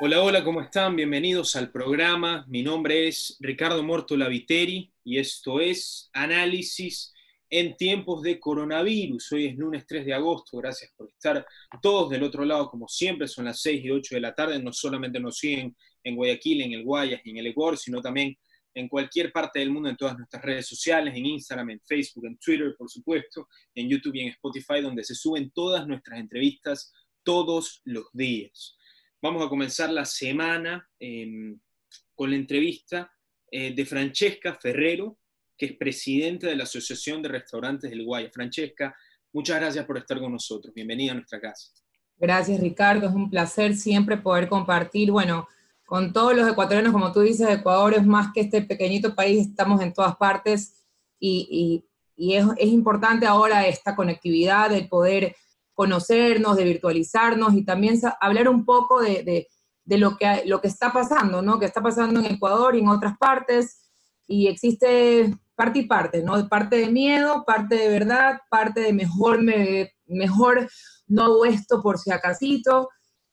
Hola, hola, ¿cómo están? Bienvenidos al programa. Mi nombre es Ricardo Mortola Viteri y esto es Análisis en tiempos de coronavirus. Hoy es lunes 3 de agosto. Gracias por estar todos del otro lado, como siempre. Son las 6 y 8 de la tarde. No solamente nos siguen en Guayaquil, en el Guayas en el Ecuador, sino también en cualquier parte del mundo, en todas nuestras redes sociales, en Instagram, en Facebook, en Twitter, por supuesto, en YouTube y en Spotify, donde se suben todas nuestras entrevistas todos los días. Vamos a comenzar la semana em, con la entrevista eh, de Francesca Ferrero, que es presidenta de la Asociación de Restaurantes del Guaya. Francesca, muchas gracias por estar con nosotros. Bienvenida a nuestra casa. Gracias, Ricardo. Es un placer siempre poder compartir, bueno, con todos los ecuatorianos, como tú dices, Ecuador es más que este pequeñito país, estamos en todas partes y, es, importante ahora esta conectividad, el poder conocernos, de virtualizarnos y también hablar un poco de, lo, que, lo que está pasando, ¿no? Que está pasando en Ecuador y en otras partes y existe parte y parte, ¿no? Parte de miedo, parte de verdad, parte de mejor, mejor no esto por si acasito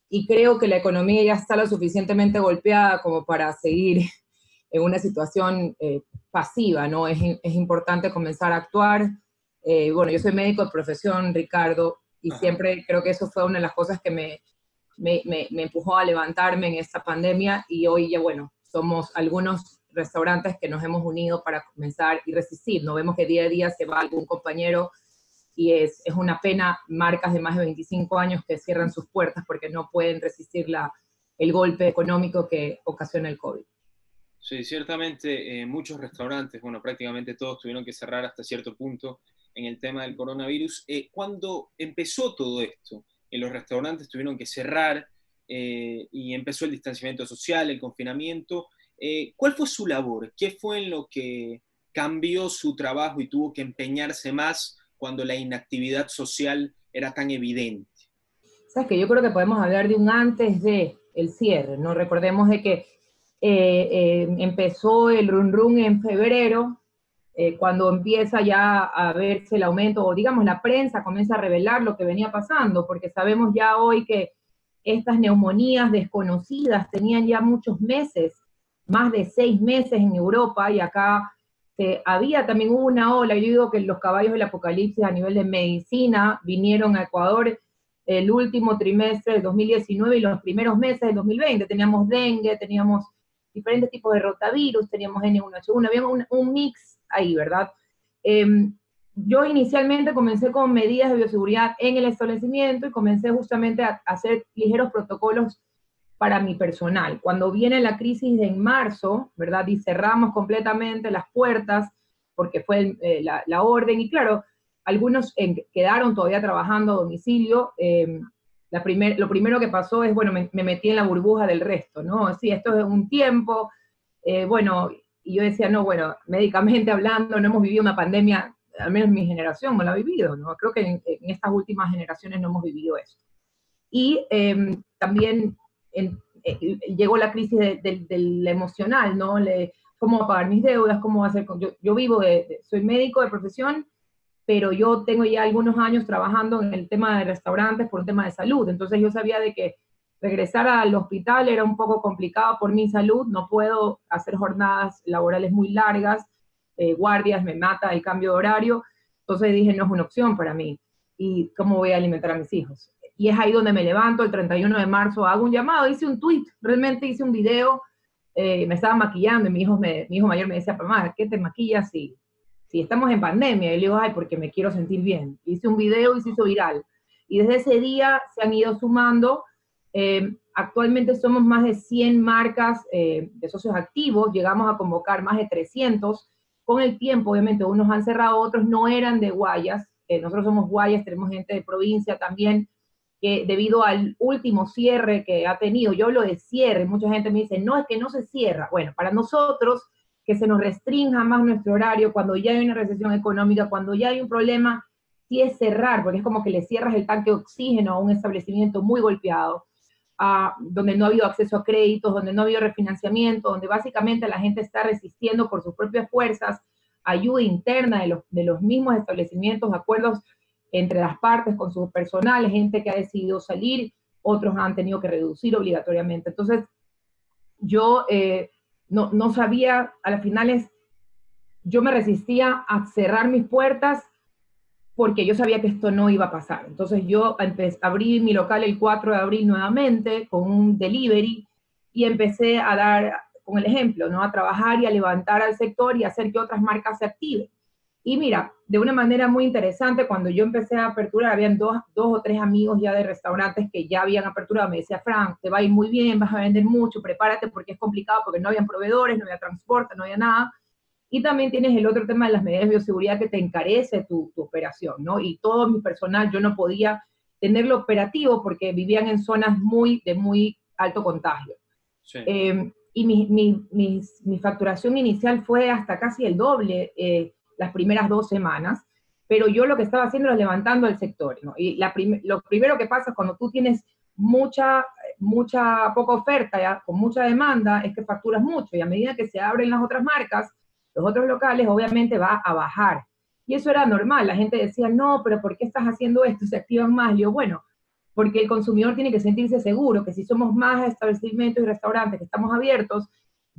y creo que la economía ya está lo suficientemente golpeada como para seguir en una situación eh, pasiva, ¿no? Es, es, importante comenzar a actuar. Eh, bueno, yo soy médico de profesión, Ricardo, y siempre creo que eso fue una de las cosas que me, me, me, empujó a levantarme en esta pandemia y hoy ya, bueno, somos algunos restaurantes que nos hemos unido para comenzar y resistir. No vemos que día a día se va algún compañero y es, es, una pena marcas de más de 25 años que cierran sus puertas porque no pueden resistir la, el golpe económico que ocasiona el COVID. Sí, ciertamente eh, muchos restaurantes, bueno, prácticamente todos tuvieron que cerrar hasta cierto punto en el tema del coronavirus. Eh, cuando empezó todo esto, en los restaurantes tuvieron que cerrar eh, y empezó el distanciamiento social, el confinamiento. ¿Cuál fue su labor? ¿Qué fue en lo que cambió su trabajo y tuvo que empeñarse más cuando la inactividad social era tan evidente? Sabes que yo creo que podemos hablar de un antes de el cierre, ¿no? Recordemos de que eh, eh, empezó el run run en febrero, eh, cuando empieza ya a verse el aumento, o digamos la prensa comienza a revelar lo que venía pasando, porque sabemos ya hoy que estas neumonías desconocidas tenían ya muchos meses, más de seis meses en Europa, y acá este, había también una ola, yo digo que los caballos del apocalipsis a nivel de medicina vinieron a Ecuador el último trimestre del 2019 y los primeros meses del 2020. Teníamos dengue, teníamos diferentes tipos de rotavirus, teníamos N1H1, había un, mix ahí, ¿verdad? Em, yo inicialmente comencé con medidas de bioseguridad en el establecimiento y comencé justamente a hacer ligeros protocolos para mi personal. Cuando viene la crisis en marzo, ¿verdad? Y cerramos completamente las puertas porque fue eh, la, orden y claro, algunos quedaron todavía trabajando a domicilio. Em, lo primero que pasó es, bueno, me, metí en la burbuja del resto, ¿no? Sí, esto es un tiempo, eh, bueno, y yo decía, no, bueno, médicamente hablando, no hemos vivido una pandemia, al menos mi generación no la ha vivido, ¿no? Creo que en, estas últimas generaciones no hemos vivido eso. Y em, también eh, llegó la crisis del emocional, ¿no? Le, ¿Cómo pagar mis deudas? ¿Cómo hacer? Yo, yo vivo, de, soy médico de profesión, pero yo tengo ya algunos años trabajando en el tema de restaurantes por un tema de salud. Entonces yo sabía de que regresar al hospital era un poco complicado por mi salud, no puedo hacer jornadas laborales muy largas, eh, guardias, me mata el cambio de horario. Entonces dije, no es una opción para mí. ¿Y cómo voy a alimentar a mis hijos? y es ahí donde me levanto el 31 de marzo, hago un llamado, hice un tweet, realmente hice un video, eh, me estaba maquillando y mi hijo, mi hijo mayor me decía, mamá, ¿qué te maquillas si, si estamos en pandemia? Y le digo, ay, porque me quiero sentir bien. Hice un video y se hizo viral. Y desde ese día se han ido sumando. Eh, actualmente somos más de 100 marcas eh, de socios activos, llegamos a convocar más de 300. Con el tiempo, obviamente, unos han cerrado, otros no eran de Guayas. nosotros somos Guayas, tenemos gente de provincia también, que debido al último cierre que ha tenido, yo hablo de cierre, mucha gente me dice, no, es que no se cierra. Bueno, para nosotros, que se nos restrinja más nuestro horario cuando ya hay una recesión económica, cuando ya hay un problema, sí es cerrar, porque es como que le cierras el tanque de oxígeno a un establecimiento muy golpeado, donde no ha habido acceso a créditos, donde no ha habido refinanciamiento, donde básicamente la gente está resistiendo por sus propias fuerzas, ayuda interna de los, de los mismos establecimientos, acuerdos entre las partes, con su personal, gente que ha decidido salir otros han tenido que reducir obligatoriamente. Entonces, yo eh, no, no sabía, a las finales, yo me resistía a cerrar mis puertas porque yo sabía que esto no iba a pasar. Entonces yo empecé, abrí mi local el 4 de abril nuevamente con un delivery y empecé a dar, con el ejemplo, ¿no? a trabajar y a levantar al sector y hacer que otras marcas se activen. Y mira, de una manera muy interesante, cuando yo empecé a aperturar, habían dos, dos o tres amigos ya de restaurantes que ya habían aperturado. Me decía, Frank, te va a ir muy bien, vas a vender mucho, prepárate porque es complicado, porque no habían proveedores, no había transporte, no había nada. Y también tienes el otro tema de las medidas de bioseguridad que te encarece tu, operación, ¿no? Y todo mi personal, yo no podía tenerlo operativo porque vivían en zonas muy, de muy alto contagio. Em, y mi, mi, mi, facturación inicial fue hasta casi el doble eh, las primeras dos semanas, pero yo lo que estaba haciendo era levantando el sector, ¿no? Y la lo primero que pasa cuando tú tienes mucha, mucha, poca oferta, ¿ya? con mucha demanda, es que facturas mucho, y a medida que se abren las otras marcas, los otros locales obviamente va a bajar. Y eso era normal, la gente decía, no, pero ¿por qué estás haciendo esto? Se activan más. Yo, bueno, porque el consumidor tiene que sentirse seguro que si somos más establecimientos y restaurantes que estamos abiertos,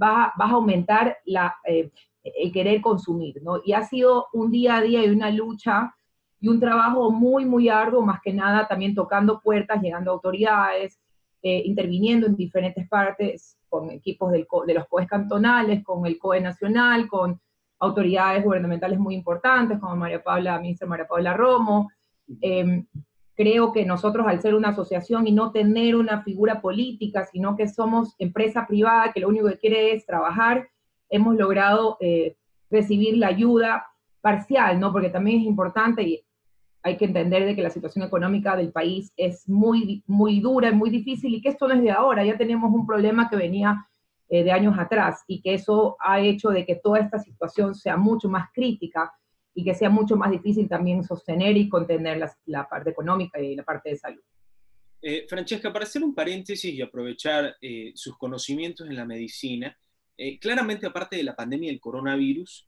va, a aumentar la, eh, el querer consumir, ¿no? Y ha sido un día a día y una lucha y un trabajo muy, muy arduo, más que nada también tocando puertas, llegando a autoridades, eh, interviniendo en diferentes partes con equipos de los COEs cantonales, con el COE nacional, con autoridades gubernamentales muy importantes, como María Paula, ministra María Paula Romo. Em, creo que nosotros, al ser una asociación y no tener una figura política, sino que somos empresa privada que lo único que quiere es trabajar, hemos logrado eh, recibir la ayuda parcial, ¿no? Porque también es importante y hay que entender de que la situación económica del país es muy, muy dura, y muy difícil y que esto no es de ahora, ya tenemos un problema que venía eh, de años atrás y que eso ha hecho de que toda esta situación sea mucho más crítica y que sea mucho más difícil también sostener y contener la, parte económica y la parte de salud. Eh, Francesca, para hacer un paréntesis y aprovechar eh, sus conocimientos en la medicina, claramente aparte de la pandemia del coronavirus,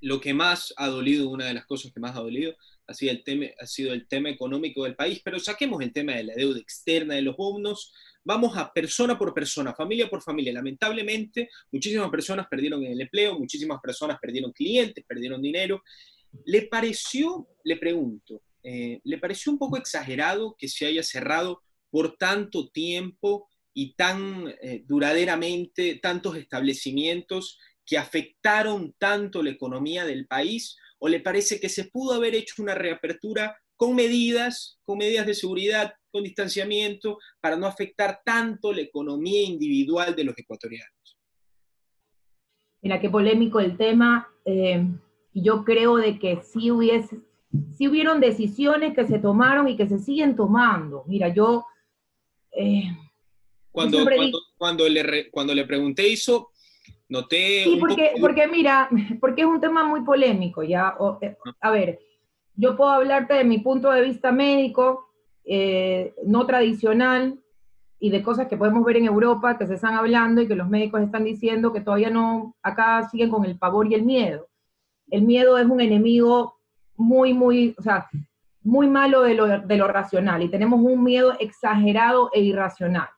lo que más ha dolido, una de las cosas que más ha dolido, ha sido, el tema, ha sido el tema económico del país, pero saquemos el tema de la deuda externa, de los bonos, vamos a persona por persona, familia por familia. Lamentablemente, muchísimas personas perdieron el empleo, muchísimas personas perdieron clientes, perdieron dinero. ¿Le pareció, le pregunto, eh, ¿le pareció un poco exagerado que se haya cerrado por tanto tiempo y tan eh, duraderamente tantos establecimientos que afectaron tanto la economía del país? ¿O le parece que se pudo haber hecho una reapertura con medidas, con medidas de seguridad, con distanciamiento, para no afectar tanto la economía individual de los ecuatorianos? Mira, qué polémico el tema. Eh, yo creo de que sí hubiese, sí hubieron decisiones que se tomaron y que se siguen tomando. Mira, yo... Eh, cuando, cuando, le, cuando le pregunté eso, Noté sí, porque, porque mira, porque es un tema muy polémico, ya. Eh, a ver, yo puedo hablarte de mi punto de vista médico, eh, no tradicional, y de cosas que podemos ver en Europa, que se están hablando y que los médicos están diciendo que todavía no, acá siguen con el pavor y el miedo. El miedo es un enemigo muy, muy, o sea, muy malo de lo, de lo racional y tenemos un miedo exagerado e irracional.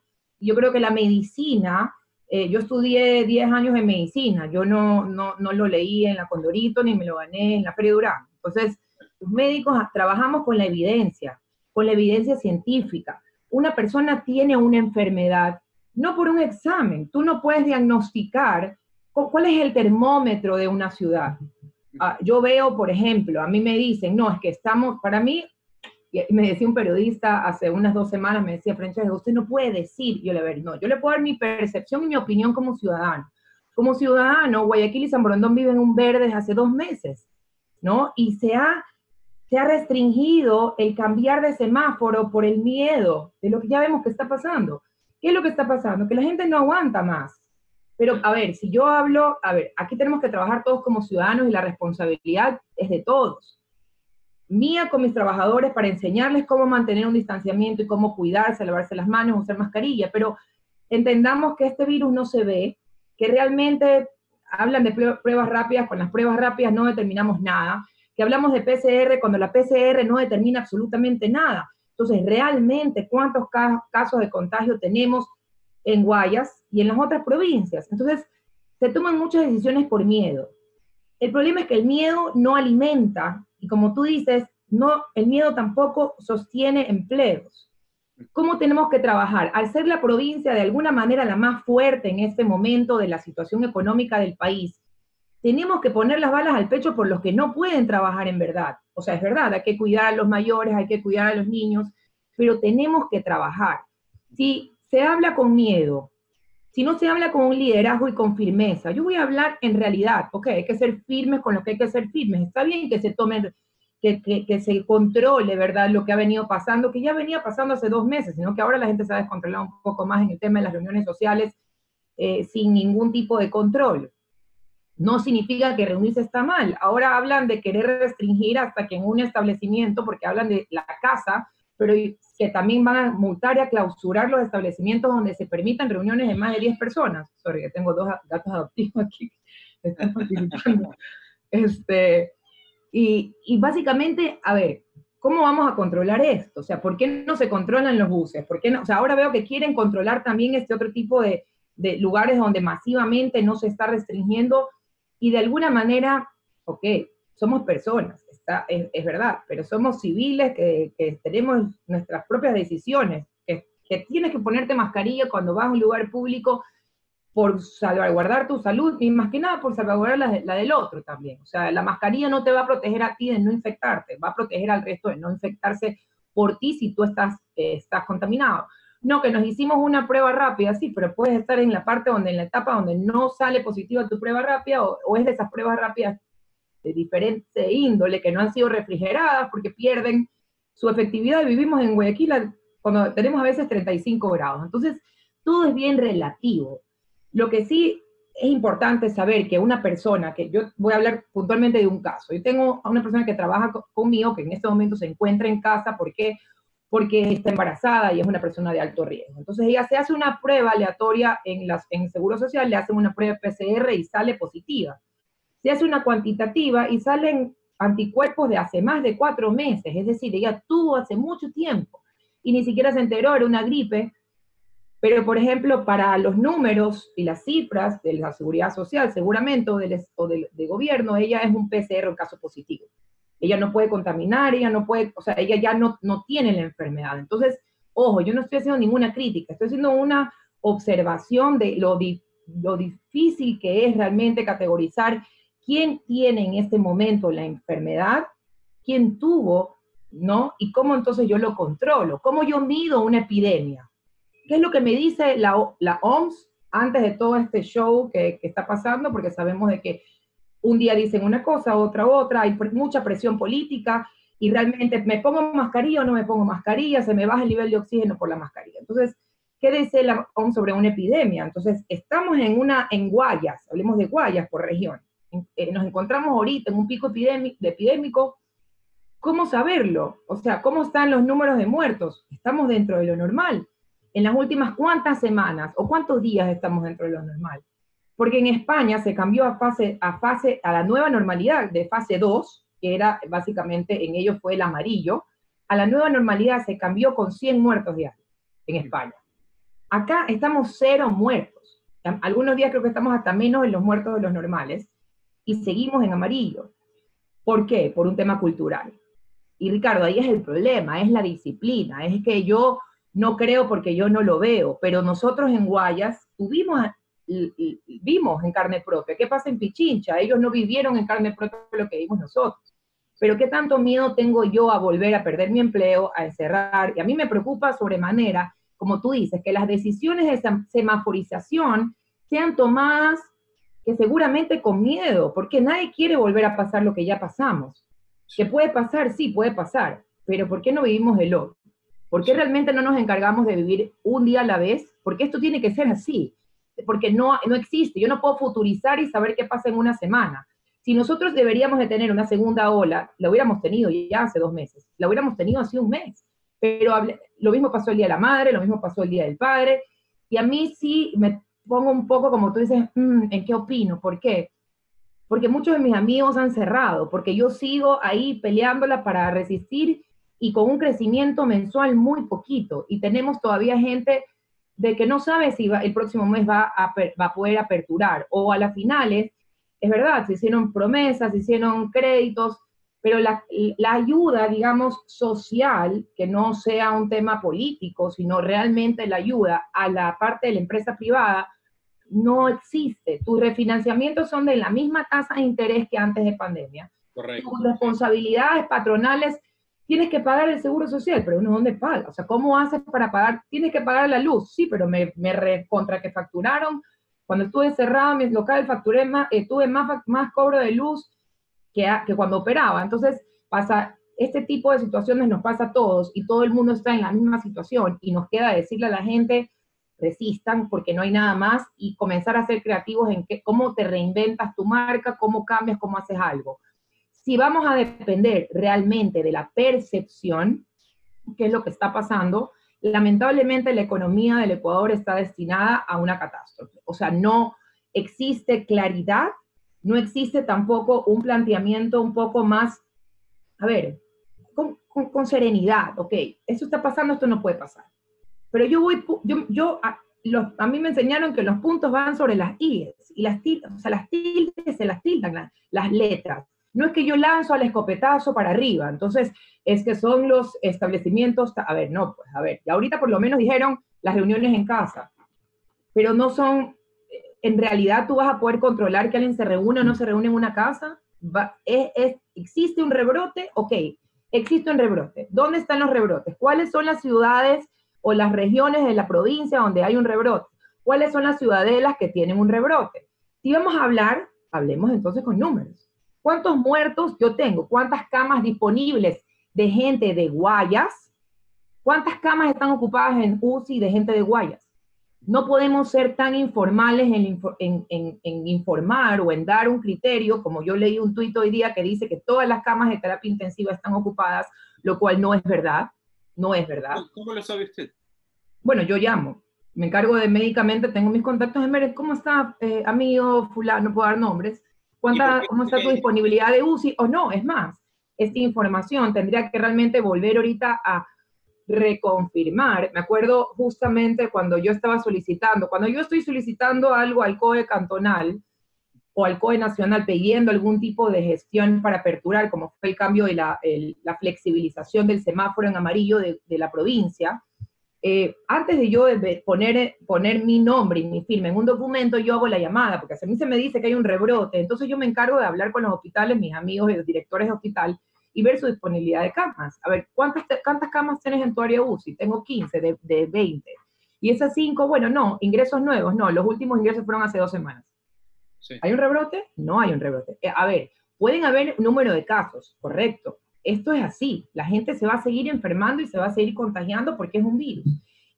Yo creo que la medicina eh, yo estudié 10 años en medicina, yo no, no, no, lo leí en la Condorito ni me lo gané en la Feria. Entonces, los médicos trabajamos con la evidencia, con la evidencia científica. Una persona tiene una enfermedad no por un examen, tú no puedes diagnosticar cuál es el termómetro de una ciudad. Ah, yo veo, por ejemplo, a mí me dicen, no, es que estamos, para mí, me decía un periodista hace unas dos semanas, me decía, Francesca, usted no puede decir, yo le ver, no, yo le puedo dar mi percepción y mi opinión como ciudadano. Como ciudadano, Guayaquil y San Borondón viven un verde desde hace dos meses, ¿no? Y se ha, se ha restringido el cambiar de semáforo por el miedo de lo que ya vemos que está pasando. ¿Qué es lo que está pasando? Que la gente no aguanta más. Pero, a ver, si yo hablo, a ver, aquí tenemos que trabajar todos como ciudadanos y la responsabilidad es de todos mía con mis trabajadores para enseñarles cómo mantener un distanciamiento y cómo cuidarse, lavarse las manos, usar mascarilla, pero entendamos que este virus no se ve, que realmente hablan de pruebas rápidas, con las pruebas rápidas no determinamos nada, que hablamos de PCR cuando la PCR no determina absolutamente nada. Entonces, realmente, ¿cuántos casos de contagio tenemos en Guayas y en las otras provincias? Entonces, se toman muchas decisiones por miedo. El problema es que el miedo no alimenta, y como tú dices, no, el miedo tampoco sostiene empleos. ¿Cómo tenemos que trabajar? Al ser la provincia de alguna manera la más fuerte en este momento de la situación económica del país, tenemos que poner las balas al pecho por los que no pueden trabajar en verdad. O sea, es verdad, hay que cuidar a los mayores, hay que cuidar a los niños, pero tenemos que trabajar. Si se habla con miedo, si no se habla con un liderazgo y con firmeza, yo voy a hablar en realidad, ok, hay que ser firmes con lo que hay que ser firmes. Está bien que se tomen, que, que, se controle, ¿verdad? Lo que ha venido pasando, que ya venía pasando hace dos meses, sino que ahora la gente se ha descontrolado un poco más en el tema de las reuniones sociales eh, sin ningún tipo de control no significa que reunirse está mal. Ahora hablan de querer restringir hasta que en un establecimiento, porque hablan de la casa, pero que también van a multar y a clausurar los establecimientos donde se permitan reuniones de más de 10 personas. Sorry, que tengo dos gatos adoptivos aquí. este, y, y básicamente, a ver, ¿cómo vamos a controlar esto? O sea, ¿por qué no se controlan los buses? ¿Por qué no? O sea, ahora veo que quieren controlar también este otro tipo de, de lugares donde masivamente no se está restringiendo y de alguna manera, ok, somos personas, es, verdad, pero somos civiles que, tenemos nuestras propias decisiones, que, tienes que ponerte mascarilla cuando vas a un lugar público por salvaguardar tu salud y más que nada por salvaguardar la, del otro también. O sea, la mascarilla no te va a proteger a ti de no infectarte, va a proteger al resto de no infectarse por ti si tú estás, estás contaminado. No, que nos hicimos una prueba rápida, sí, pero puedes estar en la parte donde, en la etapa donde no sale positiva tu prueba rápida, o, es de esas pruebas rápidas de diferente índole que no han sido refrigeradas porque pierden su efectividad. Vivimos en Guayaquil cuando tenemos a veces 35 grados. Entonces, todo es bien relativo. Lo que sí es importante saber que una persona, que yo voy a hablar puntualmente de un caso, yo tengo a una persona que trabaja conmigo, que en este momento se encuentra en casa, ¿por qué? porque está embarazada y es una persona de alto riesgo. Entonces ella se hace una prueba aleatoria en, las, en Seguro Social, le hacen una prueba PCR y sale positiva. Se hace una cuantitativa y salen anticuerpos de hace más de cuatro meses, es decir, ella tuvo hace mucho tiempo y ni siquiera se enteró, era una gripe, pero por ejemplo, para los números y las cifras de la seguridad social, seguramente, o del, o del de gobierno, ella es un PCR en caso positivo ella no puede contaminar, ella no puede, o sea, ella ya no, no tiene la enfermedad. Entonces, ojo, yo no estoy haciendo ninguna crítica, estoy haciendo una observación de lo, lo difícil que es realmente categorizar quién tiene en este momento la enfermedad, quién tuvo, ¿no? Y cómo entonces yo lo controlo, cómo yo mido una epidemia. ¿Qué es lo que me dice la, la OMS antes de todo este show que, que está pasando? Porque sabemos de que un día dicen una cosa, otra otra, hay mucha presión política y realmente me pongo mascarilla o no me pongo mascarilla, se me baja el nivel de oxígeno por la mascarilla. Entonces, ¿qué dice la OMS sobre una epidemia? Entonces, estamos en una, en Guayas, hablemos de Guayas por región. Eh, nos encontramos ahorita en un pico epidémico, epidémico. ¿Cómo saberlo? O sea, ¿cómo están los números de muertos? ¿Estamos dentro de lo normal? En las últimas cuántas semanas o cuántos días estamos dentro de lo normal? porque en España se cambió a fase, a fase, a la nueva normalidad de fase 2, que era básicamente en ellos fue el amarillo, a la nueva normalidad se cambió con 100 muertos diarios en España. Acá estamos cero muertos. Algunos días creo que estamos hasta menos en los muertos de los normales y seguimos en amarillo. ¿Por qué? Por un tema cultural. Y Ricardo, ahí es el problema, es la disciplina, es que yo no creo porque yo no lo veo, pero nosotros en Guayas tuvimos vimos en carne propia. ¿Qué pasa en Pichincha? Ellos no vivieron en carne propia lo que vimos nosotros. Pero ¿qué tanto miedo tengo yo a volver a perder mi empleo, a encerrar? Y a mí me preocupa sobremanera, como tú dices, que las decisiones de semaforización sean tomadas que seguramente con miedo, porque nadie quiere volver a pasar lo que ya pasamos. ¿Que puede pasar? Sí, puede pasar, pero ¿por qué no vivimos el otro? ¿Por qué realmente no nos encargamos de vivir un día a la vez? Porque esto tiene que ser así porque no, no existe. Yo no puedo futurizar y saber qué pasa en una semana. Si nosotros deberíamos de tener una segunda ola, la hubiéramos tenido ya hace dos meses, la hubiéramos tenido hace un mes. Pero lo mismo pasó el Día de la Madre, lo mismo pasó el Día del Padre, y a mí sí me pongo un poco, como tú dices, mm, ¿en qué opino? ¿Por qué? Porque muchos de mis amigos han cerrado, porque yo sigo ahí peleándola para resistir y con un crecimiento mensual muy poquito. Y tenemos todavía gente de que no sabe si el próximo mes va a, va a poder aperturar. O a las finales, es verdad, se hicieron promesas, se hicieron créditos, pero la, la, ayuda, digamos, social, que no sea un tema político, sino realmente la ayuda a la parte de la empresa privada, no existe. Tus refinanciamientos son de la misma tasa de interés que antes de pandemia. Correcto. Tus responsabilidades patronales, tienes que pagar el seguro social, pero uno dónde paga? O sea, ¿cómo haces para pagar? Tienes que pagar la luz, sí, pero me, me contra que facturaron. Cuando estuve cerrado en mi local, facturé más, eh, tuve más, más cobro de luz que, que cuando operaba. Entonces, pasa, este tipo de situaciones nos pasa a todos y todo el mundo está en la misma situación y nos queda decirle a la gente, resistan porque no hay nada más y comenzar a ser creativos en qué, cómo te reinventas tu marca, cómo cambias, cómo haces algo. Si vamos a depender realmente de la percepción, que es lo que está pasando, lamentablemente la economía del Ecuador está destinada a una catástrofe. O sea, no existe claridad, no existe tampoco un planteamiento un poco más, a ver, con, con serenidad, ok, esto está pasando, esto no puede pasar pero yo voy, yo, yo a, los, a, mí me enseñaron que los puntos van sobre las IES, y las tildes, o sea, las tildes se las tildan, las, letras. No es que yo lanzo al escopetazo para arriba, entonces es que son los establecimientos, a ver, no, pues a ver, y ahorita por lo menos dijeron las reuniones en casa, pero no son, en realidad tú vas a poder controlar que alguien se reúne o no se reúne en una casa, es, es, ¿existe un rebrote? Ok, existe un rebrote. ¿Dónde están los rebrotes? ¿Cuáles son las ciudades o las regiones de la provincia donde hay un rebrote. ¿Cuáles son las ciudadelas que tienen un rebrote? Si vamos a hablar, hablemos entonces con números. ¿Cuántos muertos yo tengo? ¿Cuántas camas disponibles de gente de Guayas? ¿Cuántas camas están ocupadas en UCI de gente de Guayas? No podemos ser tan informales en, en, informar o en dar un criterio, como yo leí un tuit hoy día que dice que todas las camas de terapia intensiva están ocupadas, lo cual no es verdad no es verdad. ¿Cómo lo sabe usted? Bueno, yo llamo, me encargo de médicamente, tengo mis contactos en Mérez. ¿Cómo está, eh, amigo fulano? No puedo dar nombres. ¿Cuánta, ¿Cómo está tu disponibilidad de UCI? O no, es más, esta información tendría que realmente volver ahorita a reconfirmar. Me acuerdo justamente cuando yo estaba solicitando, cuando yo estoy solicitando algo al COE cantonal, o al COE nacional pidiendo algún tipo de gestión para aperturar, como fue el cambio de la, la flexibilización del semáforo en amarillo de, de la provincia, eh, antes de yo poner, poner mi nombre y mi firma en un documento, yo hago la llamada, porque a mí se me dice que hay un rebrote, entonces yo me encargo de hablar con los hospitales, mis amigos y los directores de hospital, y ver su disponibilidad de camas. A ver, ¿cuántas, cuántas camas tienes en tu área UCI? Tengo 15 de, de 20. Y esas 5, bueno, no, ingresos nuevos, no, los últimos ingresos fueron hace dos semanas. ¿Hay un rebrote? No hay un rebrote. Eh, a ver, pueden haber número de casos, correcto. Esto es así. La gente se va a seguir enfermando y se va a seguir contagiando porque es un virus.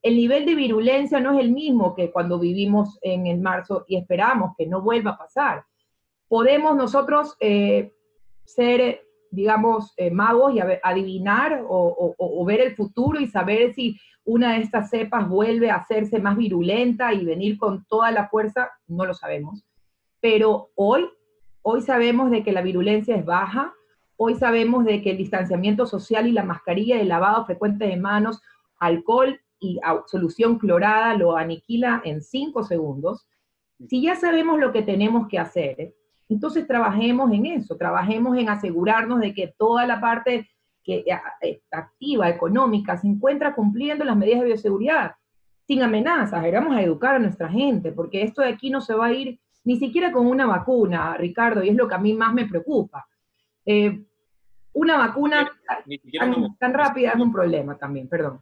El nivel de virulencia no es el mismo que cuando vivimos en el marzo y esperamos que no vuelva a pasar. Podemos nosotros eh, ser, digamos, eh, magos y adivinar o ver el futuro y saber si una de estas cepas vuelve a hacerse más virulenta y venir con toda la fuerza, no lo sabemos pero hoy, hoy sabemos de que la virulencia es baja, hoy sabemos de que el distanciamiento social y la mascarilla el lavado frecuente de manos, alcohol y solución clorada lo aniquila en cinco segundos. Si ya sabemos lo que tenemos que hacer, entonces trabajemos en eso, trabajemos en asegurarnos de que toda la parte que, eh, eh, activa, económica, se encuentra cumpliendo las medidas de bioseguridad, sin amenazas. Vamos a educar a nuestra gente, porque esto de aquí no se va a ir ni siquiera con una vacuna, Ricardo, y es lo que a mí más me preocupa. Eh, una vacuna tan, rápida es un problema también, perdón.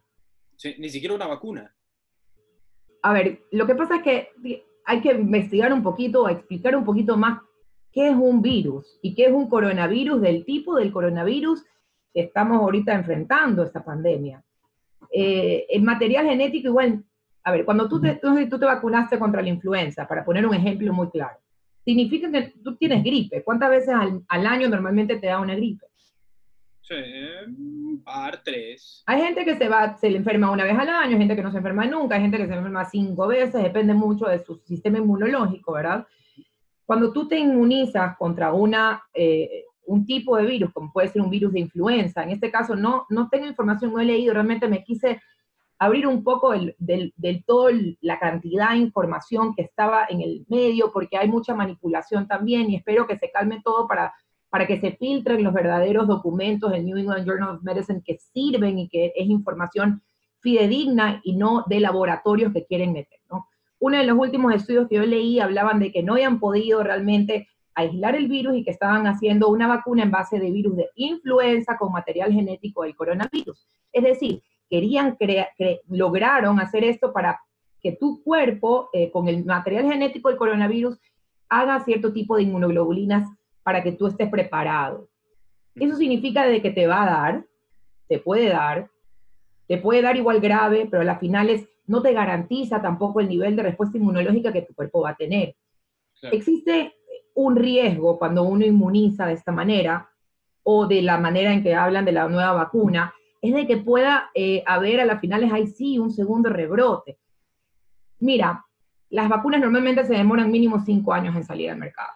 ni siquiera una vacuna. A ver, lo que pasa es que hay que investigar un poquito, explicar un poquito más qué es un virus y qué es un coronavirus del tipo del coronavirus que estamos ahorita enfrentando esta pandemia. Eh, el material genético igual a ver, cuando tú te, tú, te vacunaste contra la influenza, para poner un ejemplo muy claro, significa que tú tienes gripe. ¿Cuántas veces al, año normalmente te da una gripe? Sí, un par, tres. Hay gente que se va, se le enferma una vez al año, hay gente que no se enferma nunca, hay gente que se enferma cinco veces, depende mucho de su sistema inmunológico, ¿verdad? Cuando tú te inmunizas contra una, eh, un tipo de virus, como puede ser un virus de influenza. En este caso no, no tengo información, no he leído, realmente me quise abrir un poco del, del, todo la cantidad de información que estaba en el medio, porque hay mucha manipulación también y espero que se calme todo para, para que se filtren los verdaderos documentos del New England Journal of Medicine que sirven y que es información fidedigna y no de laboratorios que quieren meter, ¿no? Uno de los últimos estudios que yo leí hablaban de que no habían podido realmente aislar el virus y que estaban haciendo una vacuna en base de virus de influenza con material genético del coronavirus. Es decir, querían crear, lograron hacer esto para que tu cuerpo, eh, con el material genético del coronavirus, haga cierto tipo de inmunoglobulinas para que tú estés preparado. Eso significa de que te va a dar, te puede dar, te puede dar igual grave, pero a las finales no te garantiza tampoco el nivel de respuesta inmunológica que tu cuerpo va a tener. Existe un riesgo cuando uno inmuniza de esta manera o de la manera en que hablan de la nueva vacuna, es de que pueda eh, haber a las finales, ahí sí, un segundo rebrote. Mira, las vacunas normalmente se demoran mínimo cinco años en salir al mercado.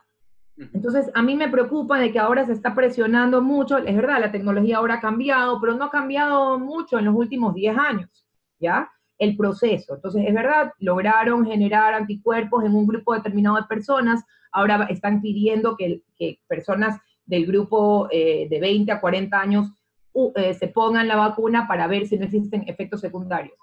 Entonces, a mí me preocupa de que ahora se está presionando mucho, es verdad, la tecnología ahora ha cambiado, pero no ha cambiado mucho en los últimos 10 años, ¿ya? El proceso. Entonces, es verdad, lograron generar anticuerpos en un grupo determinado de personas, ahora están pidiendo que, personas del grupo eh, de 20 a 40 años eh, se pongan la vacuna para ver si no existen efectos secundarios.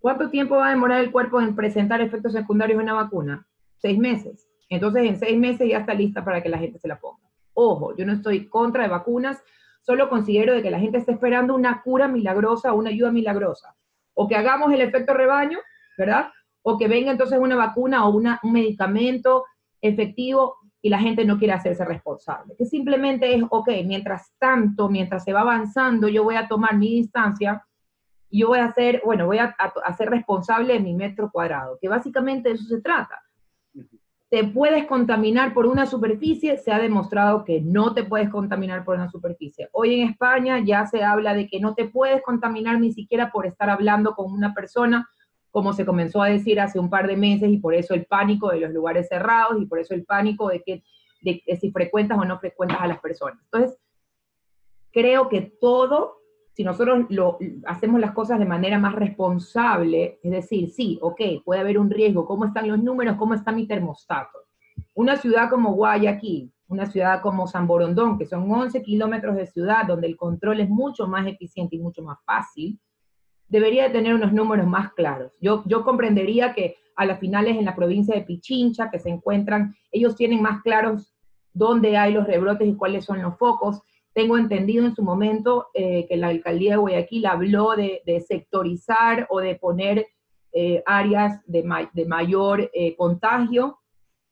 ¿Cuánto tiempo va a demorar el cuerpo en presentar efectos secundarios de una vacuna? Seis meses. Entonces, en seis meses ya está lista para que la gente se la ponga. Ojo, yo no estoy contra de vacunas, solo considero de que la gente está esperando una cura milagrosa, una ayuda milagrosa. O que hagamos el efecto rebaño, ¿verdad? O que venga entonces una vacuna o una, un medicamento efectivo y la gente no quiere hacerse responsable. Que simplemente es, ok, mientras tanto, mientras se va avanzando, yo voy a tomar mi distancia, yo voy a hacer, bueno, voy a, hacer responsable de mi metro cuadrado, que básicamente de eso se trata te puedes contaminar por una superficie, se ha demostrado que no te puedes contaminar por una superficie. Hoy en España ya se habla de que no te puedes contaminar ni siquiera por estar hablando con una persona, como se comenzó a decir hace un par de meses, y por eso el pánico de los lugares cerrados, y por eso el pánico de que de, si frecuentas o no frecuentas a las personas. Entonces, creo que todo si nosotros lo, hacemos las cosas de manera más responsable, es decir, sí, ok, puede haber un riesgo, ¿cómo están los números? ¿Cómo está mi termostato? Una ciudad como Guayaquil, una ciudad como San Borondón, que son 11 kilómetros de ciudad, donde el control es mucho más eficiente y mucho más fácil, debería de tener unos números más claros. Yo, yo comprendería que a las finales en la provincia de Pichincha, que se encuentran, ellos tienen más claros dónde hay los rebrotes y cuáles son los focos, tengo entendido en su momento eh, que la alcaldía de Guayaquil habló de, sectorizar o de poner eh, áreas de, mayor eh, contagio,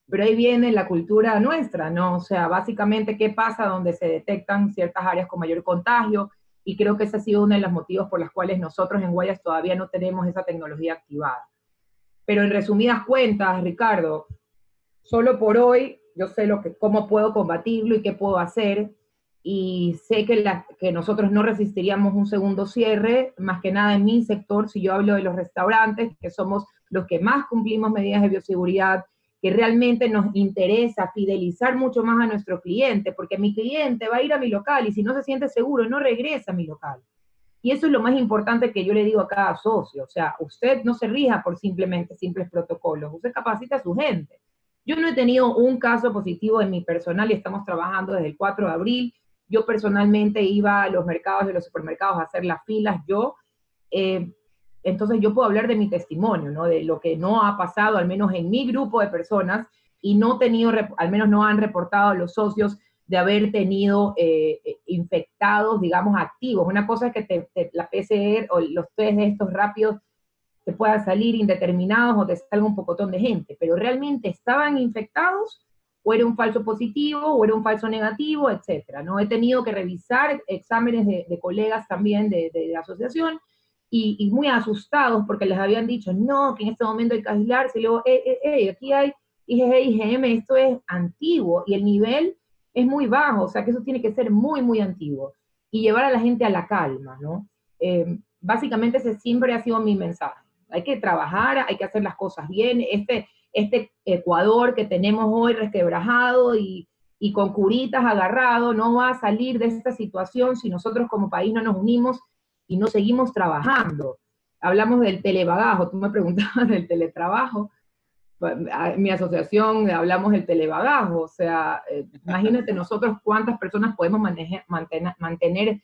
pero ahí viene la cultura nuestra, ¿no? O sea, básicamente, ¿qué pasa donde se detectan ciertas áreas con mayor contagio? Y creo que ese ha sido uno de los motivos por los cuales nosotros en Guayas todavía no tenemos esa tecnología activada. Pero en resumidas cuentas, Ricardo, solo por hoy yo sé lo que, cómo puedo combatirlo y qué puedo hacer y sé que, que nosotros no resistiríamos un segundo cierre, más que nada en mi sector, si yo hablo de los restaurantes, que somos los que más cumplimos medidas de bioseguridad, que realmente nos interesa fidelizar mucho más a nuestro cliente, porque mi cliente va a ir a mi local y si no se siente seguro, no regresa a mi local. Y eso es lo más importante que yo le digo a cada socio, o sea, usted no se rija por simplemente simples protocolos, usted capacita a su gente. Yo no he tenido un caso positivo en mi personal y estamos trabajando desde el 4 de abril yo personalmente iba a los mercados de los supermercados a hacer las filas, yo. Eh, entonces yo puedo hablar de mi testimonio, ¿no? De lo que no ha pasado, al menos en mi grupo de personas, y no tenido, al menos no han reportado los socios de haber tenido eh, eh, infectados, digamos, activos. Una cosa es que la PCR o los test de estos rápidos te puedan salir indeterminados o te salga un pocotón de gente, pero realmente estaban infectados o era un falso positivo, o era un falso negativo, etcétera. ¿no? He tenido que revisar exámenes de, colegas también de, de, asociación y, muy asustados porque les habían dicho, no, que en este momento hay que aislarse, y luego, eh, eh, aquí hay IgG, IgM, esto es antiguo, y el nivel es muy bajo, o sea que eso tiene que ser muy, muy antiguo, y llevar a la gente a la calma, ¿no? Eh, básicamente ese siempre ha sido mi mensaje. Hay que trabajar, hay que hacer las cosas bien, este, este Ecuador que tenemos hoy resquebrajado y, y con curitas agarrado, no va a salir de esta situación si nosotros como país no nos unimos y no seguimos trabajando. Hablamos del telebagajo, tú me preguntabas del teletrabajo, mi asociación hablamos del telebagajo, o sea, eh, imagínate nosotros cuántas personas podemos mantener, mantener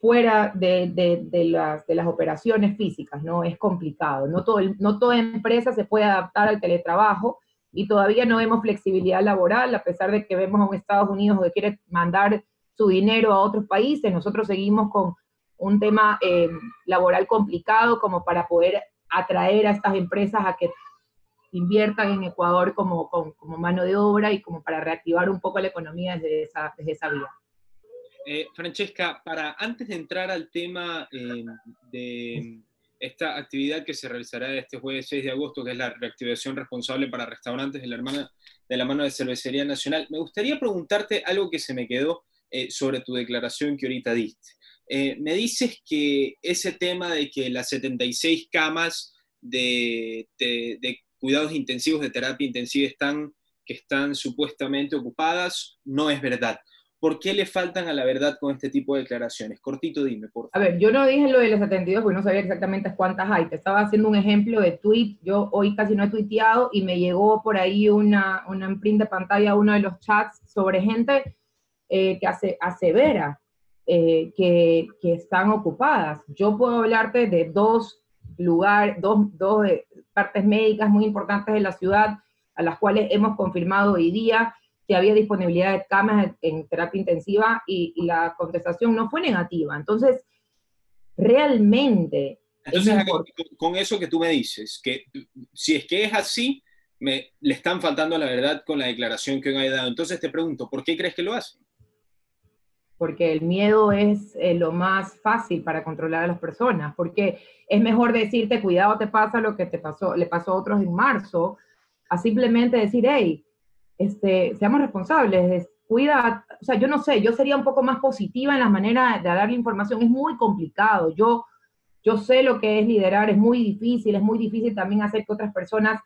fuera de, de, las, de, las, operaciones físicas, ¿no? Es complicado, no, todo no toda empresa se puede adaptar al teletrabajo y todavía no vemos flexibilidad laboral, a pesar de que vemos a un Estados Unidos que quiere mandar su dinero a otros países, nosotros seguimos con un tema eh, laboral complicado como para poder atraer a estas empresas a que inviertan en Ecuador como, como, mano de obra y como para reactivar un poco la economía desde esa, desde esa vía. Eh, Francesca, para antes de entrar al tema eh, de esta actividad que se realizará este jueves 6 de agosto, que es la reactivación responsable para restaurantes de la, hermana, de la mano de Cervecería Nacional, me gustaría preguntarte algo que se me quedó sobre tu declaración que ahorita diste. Me dices que ese tema de que las 76 camas de, de, de cuidados intensivos de terapia intensiva están, que están supuestamente ocupadas, no es verdad. ¿Por qué le faltan a la verdad con este tipo de declaraciones? Cortito, dime, por favor. A ver, yo no dije lo de los 72 porque no sabía exactamente cuántas hay. Te estaba haciendo un ejemplo de tweet. Yo hoy casi no he tuiteado y me llegó por ahí una, una imprint de pantalla, uno de los chats sobre gente eh, que hace, asevera eh, que, que, están ocupadas. Yo puedo hablarte de dos lugares, dos, dos partes médicas muy importantes de la ciudad, a las cuales hemos confirmado hoy día que había disponibilidad de camas en, terapia intensiva y, la contestación no fue negativa. Entonces, realmente... Entonces, con, eso que tú me dices, que si es que es así, me, le están faltando la verdad con la declaración que hoy ha dado. Entonces te pregunto, ¿por qué crees que lo hacen? Porque el miedo es eh, lo más fácil para controlar a las personas, porque es mejor decirte, cuidado, te pasa lo que te pasó, le pasó a otros en marzo, a simplemente decir, hey, este, seamos responsables, cuida, o sea, yo no sé, yo sería un poco más positiva en la manera de darle información, es muy complicado, yo, yo sé lo que es liderar, es muy difícil, es muy difícil también hacer que otras personas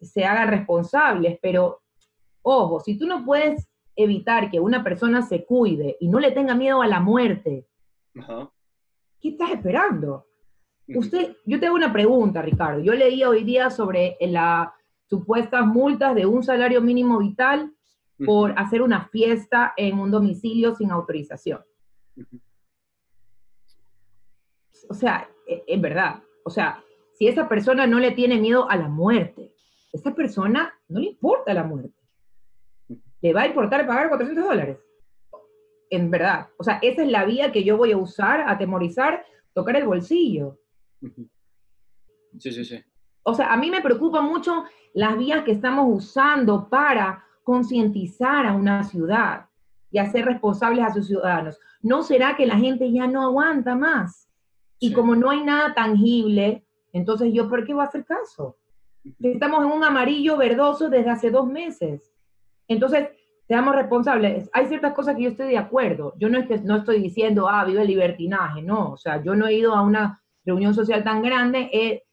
se hagan responsables, pero ojo, si tú no puedes evitar que una persona se cuide y no le tenga miedo a la muerte, ¿qué estás esperando? Usted, yo te hago una pregunta, Ricardo. Yo leí hoy día sobre las supuestas multas de un salario mínimo vital por hacer una fiesta en un domicilio sin autorización. O sea, e, en verdad, o sea, si esa persona no le tiene miedo a la muerte, esa persona no le importa la muerte le va a importar pagar 400 dólares. En verdad. O sea, esa es la vía que yo voy a usar, atemorizar, tocar el bolsillo. Sí, sí, sí. O sea, a mí me preocupa mucho las vías que estamos usando para concientizar a una ciudad y hacer responsables a sus ciudadanos. ¿No será que la gente ya no aguanta más? Y como no hay nada tangible, entonces yo, ¿por qué voy a hacer caso? Estamos en un amarillo verdoso desde hace dos meses. Entonces, seamos responsables. Hay ciertas cosas que yo estoy de acuerdo. Yo no, es que, no estoy diciendo, ah, vive el libertinaje, no. O sea, yo no he ido a una reunión social tan grande eh,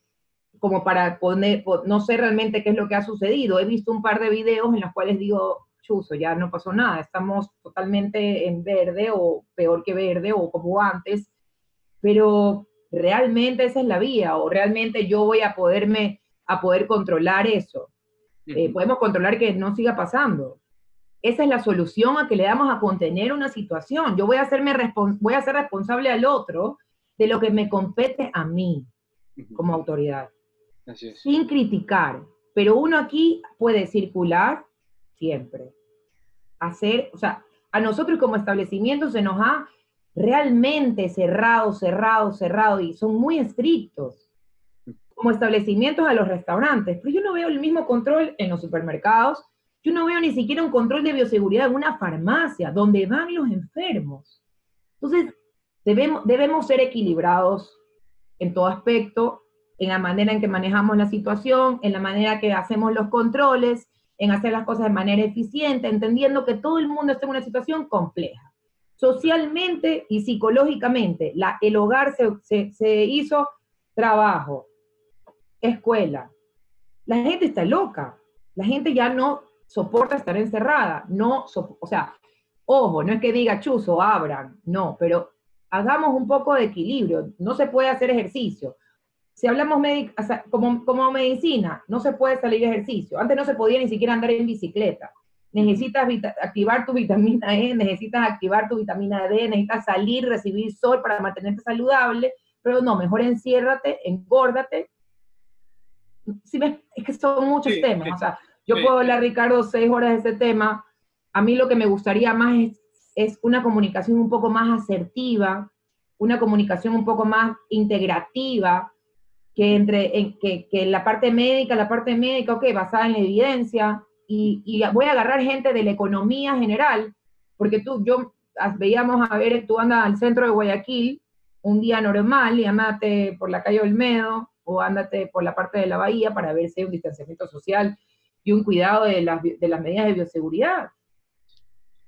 como para poner, no sé realmente qué es lo que ha sucedido. He visto un par de videos en los cuales digo, chuzo, ya no pasó nada, estamos totalmente en verde o peor que verde o como antes, pero realmente esa es la vía o realmente yo voy a poderme, a poder controlar eso. Eh, podemos controlar que no siga pasando. Esa es la solución a que le damos a contener una situación. Yo voy a, hacerme voy a ser responsable al otro de lo que me compete a mí como autoridad. Sin criticar. Pero uno aquí puede circular siempre. Hacer, o sea, a nosotros como establecimiento se nos ha realmente cerrado, cerrado, cerrado y son muy estrictos como establecimientos a los restaurantes, pero yo no veo el mismo control en los supermercados, yo no veo ni siquiera un control de bioseguridad en una farmacia, donde van los enfermos. Entonces, debemos, debemos ser equilibrados en todo aspecto, en la manera en que manejamos la situación, en la manera que hacemos los controles, en hacer las cosas de manera eficiente, entendiendo que todo el mundo está en una situación compleja. Socialmente y psicológicamente, la, el hogar se, se, se hizo trabajo, escuela. La gente está loca. La gente ya no soporta estar encerrada, no, o sea, ojo, no es que diga chuzo, abran, no, pero hagamos un poco de equilibrio, no se puede hacer ejercicio. Si hablamos como, como medicina, no se puede salir ejercicio. Antes no se podía ni siquiera andar en bicicleta. Necesitas activar tu vitamina E, necesitas activar tu vitamina D, necesitas salir, recibir sol para mantenerte saludable, pero no, mejor enciérrate, engórdate. Si es que son muchos temas. O sea, yo puedo hablar, Ricardo, seis horas de este tema. A mí lo que me gustaría más es, es una comunicación un poco más asertiva, una comunicación un poco más integrativa, que entre en, que, que, la parte médica, la parte médica, ok, basada en la evidencia, y, y, voy a agarrar gente de la economía general, porque tú, yo, veíamos a ver, tú andas al centro de Guayaquil, un día normal, y andate por la calle Olmedo, o ándate por la parte de la bahía para ver si hay un distanciamiento social y un cuidado de las, de las medidas de bioseguridad.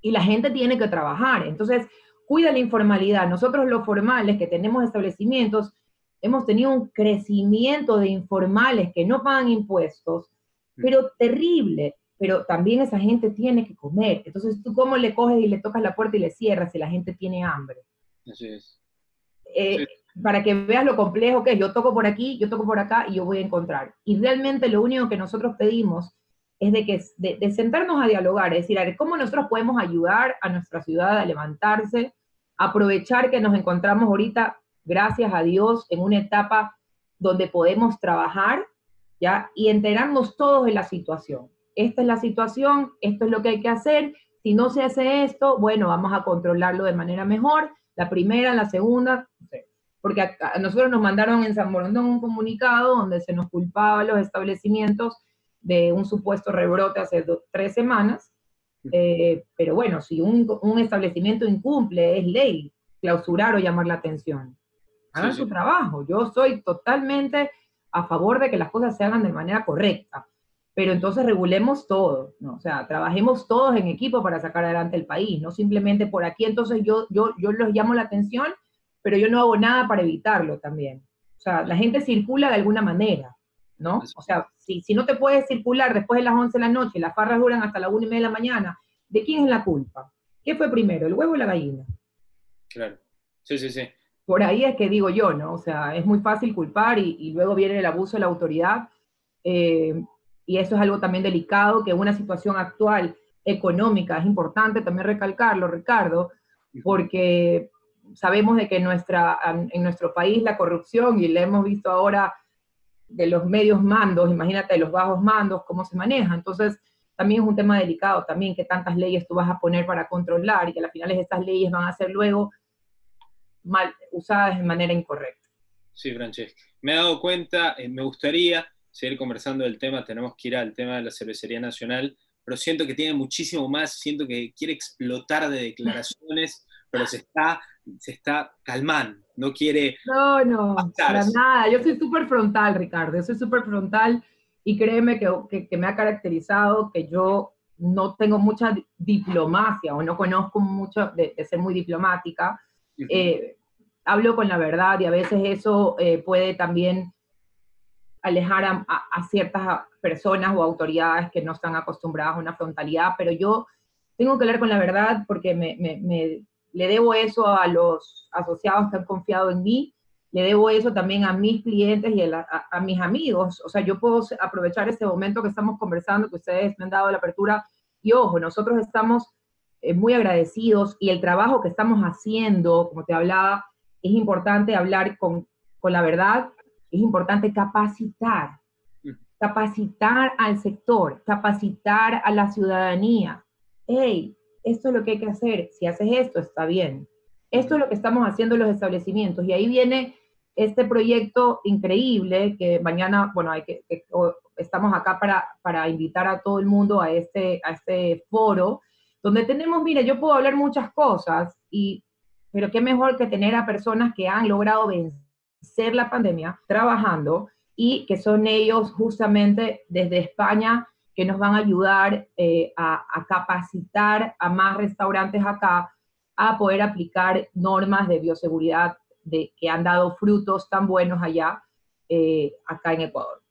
Y la gente tiene que trabajar. Entonces, cuida la informalidad. Nosotros los formales que tenemos establecimientos, hemos tenido un crecimiento de informales que no pagan impuestos, mm. pero terrible. Pero también esa gente tiene que comer. Entonces, ¿tú cómo le coges y le tocas la puerta y le cierras si la gente tiene hambre? Así es. Eh, para que veas lo complejo que es, yo toco por aquí, yo toco por acá y yo voy a encontrar. Y realmente lo único que nosotros pedimos es de, que, de, sentarnos a dialogar, es decir, a ver, cómo nosotros podemos ayudar a nuestra ciudad a levantarse, aprovechar que nos encontramos ahorita, gracias a Dios, en una etapa donde podemos trabajar, ¿ya? Y enterarnos todos de la situación. Esta es la situación, esto es lo que hay que hacer, si no se hace esto, bueno, vamos a controlarlo de manera mejor, la primera, la segunda, porque a, nosotros nos mandaron en San Borondón un comunicado donde se nos culpaba a los establecimientos de un supuesto rebrote hace tres semanas, eh, pero bueno, si un, un, establecimiento incumple, es ley clausurar o llamar la atención. Hagan su trabajo. Yo soy totalmente a favor de que las cosas se hagan de manera correcta, pero entonces regulemos todo, ¿no? O sea, trabajemos todos en equipo para sacar adelante el país, no simplemente por aquí, entonces yo, yo, yo los llamo la atención, pero yo no hago nada para evitarlo también. O sea, la gente circula de alguna manera. ¿no? O sea, si, si no te puedes circular después de las 11 de la noche, las farras duran hasta la 1 y media de la mañana, ¿de quién es la culpa? ¿Qué fue primero, el huevo o la gallina? Claro, sí, sí, sí. Por ahí es que digo yo, ¿no? O sea, es muy fácil culpar y, luego viene el abuso de la autoridad. Eh, y eso es algo también delicado, que una situación actual económica es importante también recalcarlo, Ricardo, porque sabemos de que nuestra, en nuestro país la corrupción, y le hemos visto ahora de los medios mandos, imagínate de los bajos mandos, cómo se maneja. Entonces, también es un tema delicado también, que tantas leyes tú vas a poner para controlar y que al final estas leyes van a ser luego mal usadas de manera incorrecta. Sí, Francesca. Me he dado cuenta, eh, me gustaría seguir conversando del tema, tenemos que ir al tema de la cervecería nacional, pero siento que tiene muchísimo más, siento que quiere explotar de declaraciones, pero se está, se está calmando no quiere... No, no, para nada. Yo soy súper frontal, Ricardo. Yo soy súper frontal y créeme que, que, me ha caracterizado que yo no tengo mucha diplomacia o no conozco mucho de, ser muy diplomática. Eh, hablo con la verdad y a veces eso eh, puede también alejar a, a, ciertas personas o autoridades que no están acostumbradas a una frontalidad, pero yo tengo que hablar con la verdad porque me, me, me le debo eso a los asociados que han confiado en mí, le debo eso también a mis clientes y a, mis amigos. O sea, yo puedo aprovechar este momento que estamos conversando, que ustedes me han dado la apertura. Y ojo, nosotros estamos eh, muy agradecidos y el trabajo que estamos haciendo, como te hablaba, es importante hablar con, con la verdad, es importante capacitar, mm. capacitar al sector, capacitar a la ciudadanía. Hey, esto es lo que hay que hacer, si haces esto, está bien. Esto es lo que estamos haciendo en los establecimientos y ahí viene este proyecto increíble que mañana, bueno, hay que, estamos acá para, para, invitar a todo el mundo a este, a este foro, donde tenemos, mire, yo puedo hablar muchas cosas, y, pero qué mejor que tener a personas que han logrado vencer la pandemia trabajando y que son ellos justamente desde España que nos van a ayudar eh, a, capacitar a más restaurantes acá a poder aplicar normas de bioseguridad de, que han dado frutos tan buenos allá, eh, acá en Ecuador.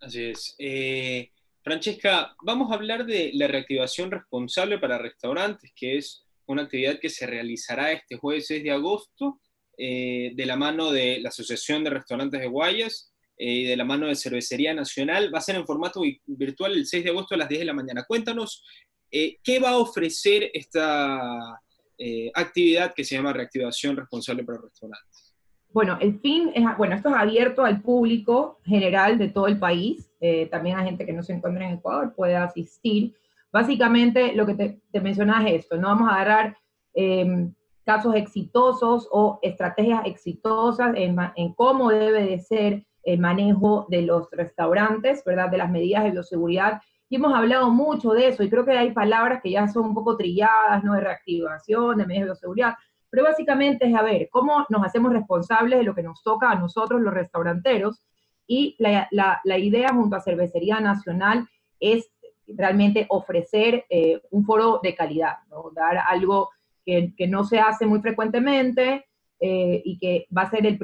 Así es. Eh, Francesca, vamos a hablar de la reactivación responsable para restaurantes, que es una actividad que se realizará este jueves 6 de agosto eh, de la mano de la Asociación de Restaurantes de Guayas y de la mano de Cervecería Nacional. Va a ser en formato virtual el 6 de agosto a las 10 de la mañana. Cuéntanos eh, qué va a ofrecer esta actividad que se llama Reactivación Responsable para Restaurantes. Bueno, el fin es, bueno, esto es abierto al público general de todo el país, eh, también a gente que no se encuentra en Ecuador puede asistir. Básicamente lo que te, te mencionas es esto, no vamos a agarrar em, casos exitosos o estrategias exitosas en, en, cómo debe de ser el manejo de los restaurantes, ¿verdad? De las medidas de bioseguridad. Y hemos hablado mucho de eso y creo que hay palabras que ya son un poco trilladas, ¿no? De reactivación, de medidas de bioseguridad pero básicamente es a ver cómo nos hacemos responsables de lo que nos toca a nosotros los restauranteros y la, idea junto a Cervecería Nacional es realmente ofrecer eh, un foro de calidad, dar algo que, no se hace muy frecuentemente eh, y que va a ser el,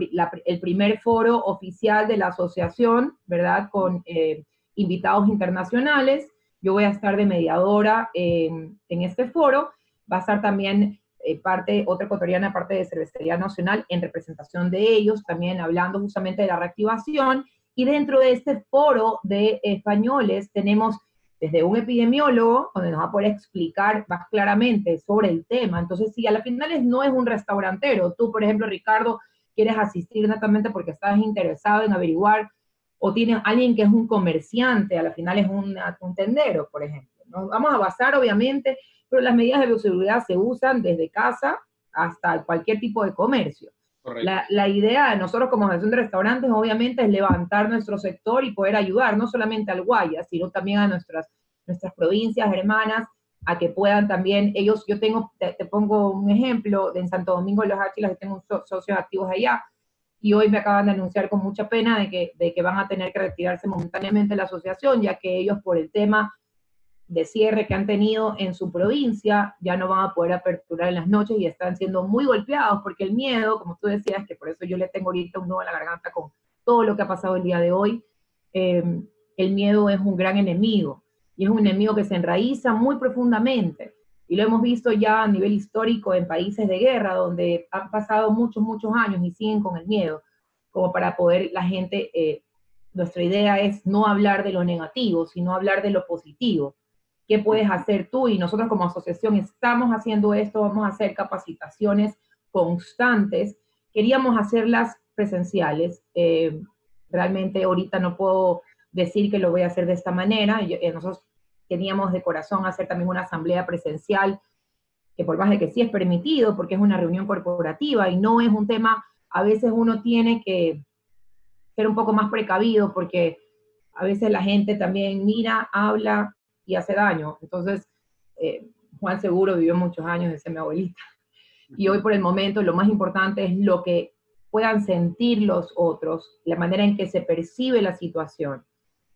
el, primer foro oficial de la asociación, ¿verdad? Con eh, invitados internacionales. Yo voy a estar de mediadora en este foro. Va a estar también eh, parte, otra ecuatoriana, parte de Cervecería Nacional, en representación de ellos, también hablando justamente de la reactivación. Y dentro de este foro de españoles tenemos desde un epidemiólogo, donde nos va a poder explicar más claramente sobre el tema. Entonces, si a la final no es un restaurantero, tú, por ejemplo, Ricardo, quieres asistir netamente porque estás interesado en averiguar, o tienes alguien que es un comerciante, a la final es un, un tendero, por ejemplo. Vamos a basar, obviamente, pero las medidas de bioseguridad se usan desde casa hasta cualquier tipo de comercio. La, la, idea de nosotros como asociación de restaurantes obviamente es levantar nuestro sector y poder ayudar no solamente al Guaya, sino también a nuestras, nuestras provincias hermanas a que puedan también, ellos, yo tengo, te, pongo un ejemplo, en Santo Domingo de los Áchilas, que tengo socios activos allá, y hoy me acaban de anunciar con mucha pena de que, de que van a tener que retirarse momentáneamente de la asociación, ya que ellos por el tema de cierre que han tenido en su provincia, ya no van a poder aperturar en las noches y están siendo muy golpeados porque el miedo, como tú decías, que por eso yo le tengo ahorita un nudo en la garganta con todo lo que ha pasado el día de hoy, em, el miedo es un gran enemigo y es un enemigo que se enraiza muy profundamente. Y lo hemos visto ya a nivel histórico en países de guerra, donde han pasado muchos, muchos años y siguen con el miedo, como para poder la gente, eh, nuestra idea es no hablar de lo negativo, sino hablar de lo positivo ¿Qué puedes hacer tú? Y nosotros como asociación estamos haciendo esto, vamos a hacer capacitaciones constantes. Queríamos hacerlas presenciales. Eh, realmente ahorita no puedo decir que lo voy a hacer de esta manera. Eh, nosotros teníamos de corazón hacer también una asamblea presencial, que por más de que sí es permitido, porque es una reunión corporativa y no es un tema, a veces uno tiene que ser un poco más precavido porque a veces la gente también mira, habla y hace daño. Entonces, eh, Juan Seguro vivió muchos años, mi abuelita. Y hoy por el momento lo más importante es lo que puedan sentir los otros, la manera en que se percibe la situación.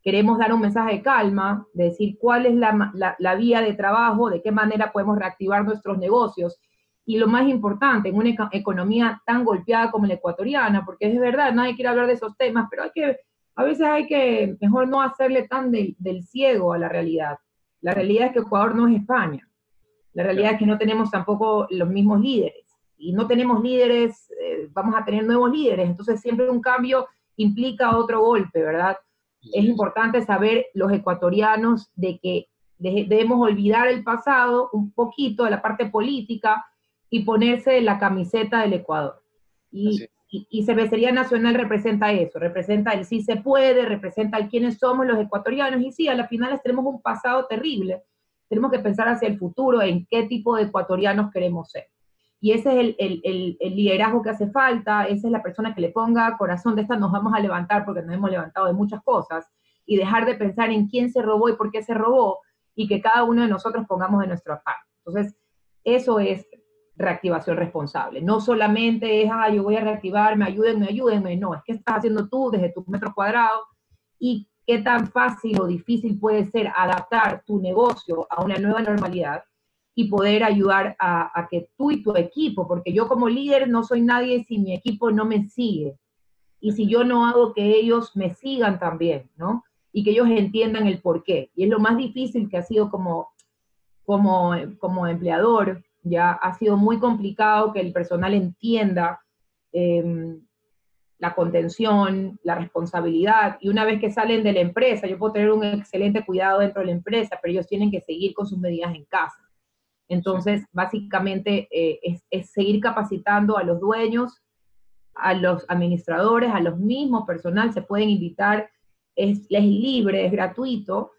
Queremos dar un mensaje de calma, de decir cuál es la, la, vía de trabajo, de qué manera podemos reactivar nuestros negocios. Y lo más importante, en una economía tan golpeada como la ecuatoriana, porque es verdad, nadie quiere hablar de esos temas, pero hay que a veces hay que mejor no hacerle tan del ciego a la realidad. La realidad es que Ecuador no es España. La realidad es que no tenemos tampoco los mismos líderes. Y no tenemos líderes, eh, vamos a tener nuevos líderes. Entonces siempre un cambio implica otro golpe, ¿verdad? Es importante saber los ecuatorianos de que debemos olvidar el pasado un poquito de la parte política y ponerse la camiseta del Ecuador. Y y, Cervecería Nacional representa eso, representa el sí se puede, representa el quiénes somos los ecuatorianos, y sí, a las finales tenemos un pasado terrible, tenemos que pensar hacia el futuro, en qué tipo de ecuatorianos queremos ser. Y ese es el, el, el, liderazgo que hace falta, esa es la persona que le ponga corazón de esta, nos vamos a levantar porque nos hemos levantado de muchas cosas, y dejar de pensar en quién se robó y por qué se robó, y que cada uno de nosotros pongamos de nuestra parte. Entonces, eso es reactivación responsable. No solamente es, ah, yo voy a reactivarme, ayúdenme, ayúdenme. No, es que estás haciendo tú desde tu metro cuadrado y qué tan fácil o difícil puede ser adaptar tu negocio a una nueva normalidad y poder ayudar a, a, que tú y tu equipo, porque yo como líder no soy nadie si mi equipo no me sigue y si yo no hago que ellos me sigan también, ¿no? y que ellos entiendan el por qué. Y es lo más difícil que ha sido como, como, como empleador, ya ha sido muy complicado que el personal entienda em, la contención, la responsabilidad, y una vez que salen de la empresa, yo puedo tener un excelente cuidado dentro de la empresa, pero ellos tienen que seguir con sus medidas en casa. Entonces, básicamente eh, es, seguir capacitando a los dueños, a los administradores, a los mismos personal, se pueden invitar, es, es libre, es gratuito,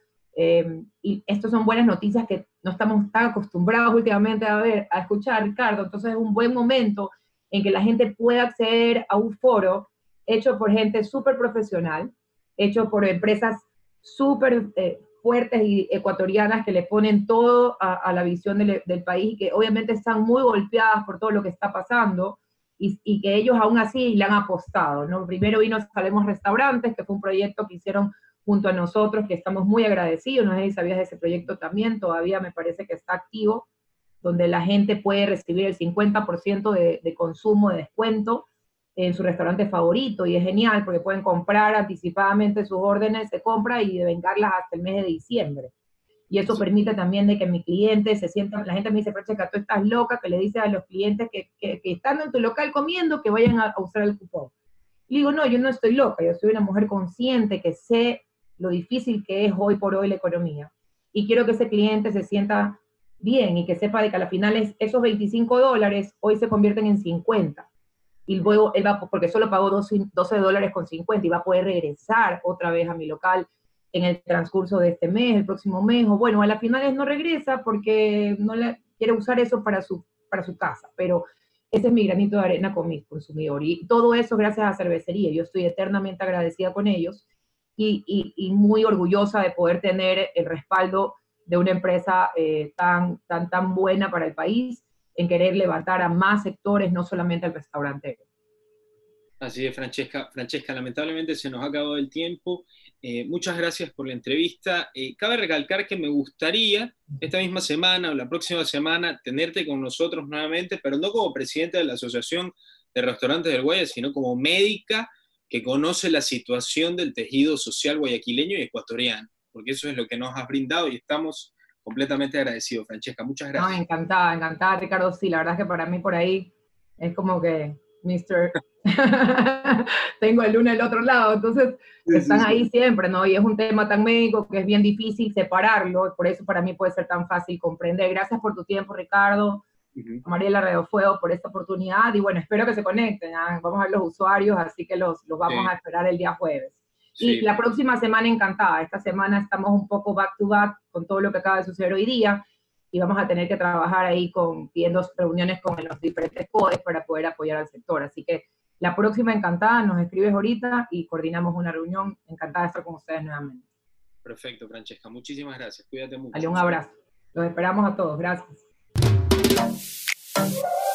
eh, y estas son buenas noticias que no estamos tan acostumbrados últimamente a ver, a escuchar, Ricardo, entonces es un buen momento en que la gente pueda acceder a un foro hecho por gente súper profesional, hecho por empresas súper eh, fuertes y ecuatorianas que le ponen todo a, la visión del, país y que obviamente están muy golpeadas por todo lo que está pasando y, que ellos aún así le han apostado. ¿no? Primero vino Salemos Restaurantes, que fue un proyecto que hicieron junto a nosotros, que estamos muy agradecidos, no sé si sabías de ese proyecto también, todavía me parece que está activo, donde la gente puede recibir el 50% de, de consumo de descuento en su restaurante favorito y es genial porque pueden comprar anticipadamente sus órdenes de compra y vengarlas hasta el mes de diciembre. Y eso permite también de que mi cliente se sienta, la gente me dice, Francesca, tú estás loca, que le dices a los clientes que, que, están en tu local comiendo que vayan a, usar el cupón. Y digo, no, yo no estoy loca, yo soy una mujer consciente que sé lo difícil que es hoy por hoy la economía. Y quiero que ese cliente se sienta bien y que sepa de que a la final esos 25 dólares hoy se convierten en 50 y luego él va, porque solo pagó 12, 12 dólares con 50 y va a poder regresar otra vez a mi local en el transcurso de este mes, el próximo mes, o bueno, a las finales no regresa porque no le, quiere usar eso para su, para su casa, pero ese es mi granito de arena con mis consumidores. Y todo eso gracias a Cervecería. Yo estoy eternamente agradecida con ellos y, y, muy orgullosa de poder tener el respaldo de una empresa eh, tan, tan, tan buena para el país en querer levantar a más sectores, no solamente al restaurante. Así es, Francesca. Francesca, lamentablemente se nos ha acabado el tiempo. Eh, muchas gracias por la entrevista. Eh, cabe recalcar que me gustaría esta misma semana o la próxima semana tenerte con nosotros nuevamente, pero no como presidente de la Asociación de Restaurantes del Guaya, sino como médica que conoce la situación del tejido social guayaquileño y ecuatoriano, porque eso es lo que nos has brindado y estamos completamente agradecido, Francesca. Muchas gracias. No, encantada, encantada, Ricardo. Sí, la verdad es que para mí por ahí es como que Mr. Tengo el uno el otro lado, entonces están ahí siempre, ¿no? Y es un tema tan médico que es bien difícil separarlo, por eso para mí puede ser tan fácil comprender. Gracias por tu tiempo, Ricardo. Mariela Redofuego por esta oportunidad y bueno, espero que se conecten. ¿ah? Vamos a ver los usuarios, así que los, los vamos a esperar el día jueves. Y la próxima semana encantada. Esta semana estamos un poco back to back con todo lo que acaba de suceder hoy día y vamos a tener que trabajar ahí con, pidiendo reuniones con los diferentes codes para poder apoyar al sector. Así que la próxima encantada, nos escribes ahorita y coordinamos una reunión. Encantada de estar con ustedes nuevamente. Perfecto, Francesca. Muchísimas gracias. Cuídate mucho. Dale un abrazo. Los esperamos a todos. Gracias. Bye.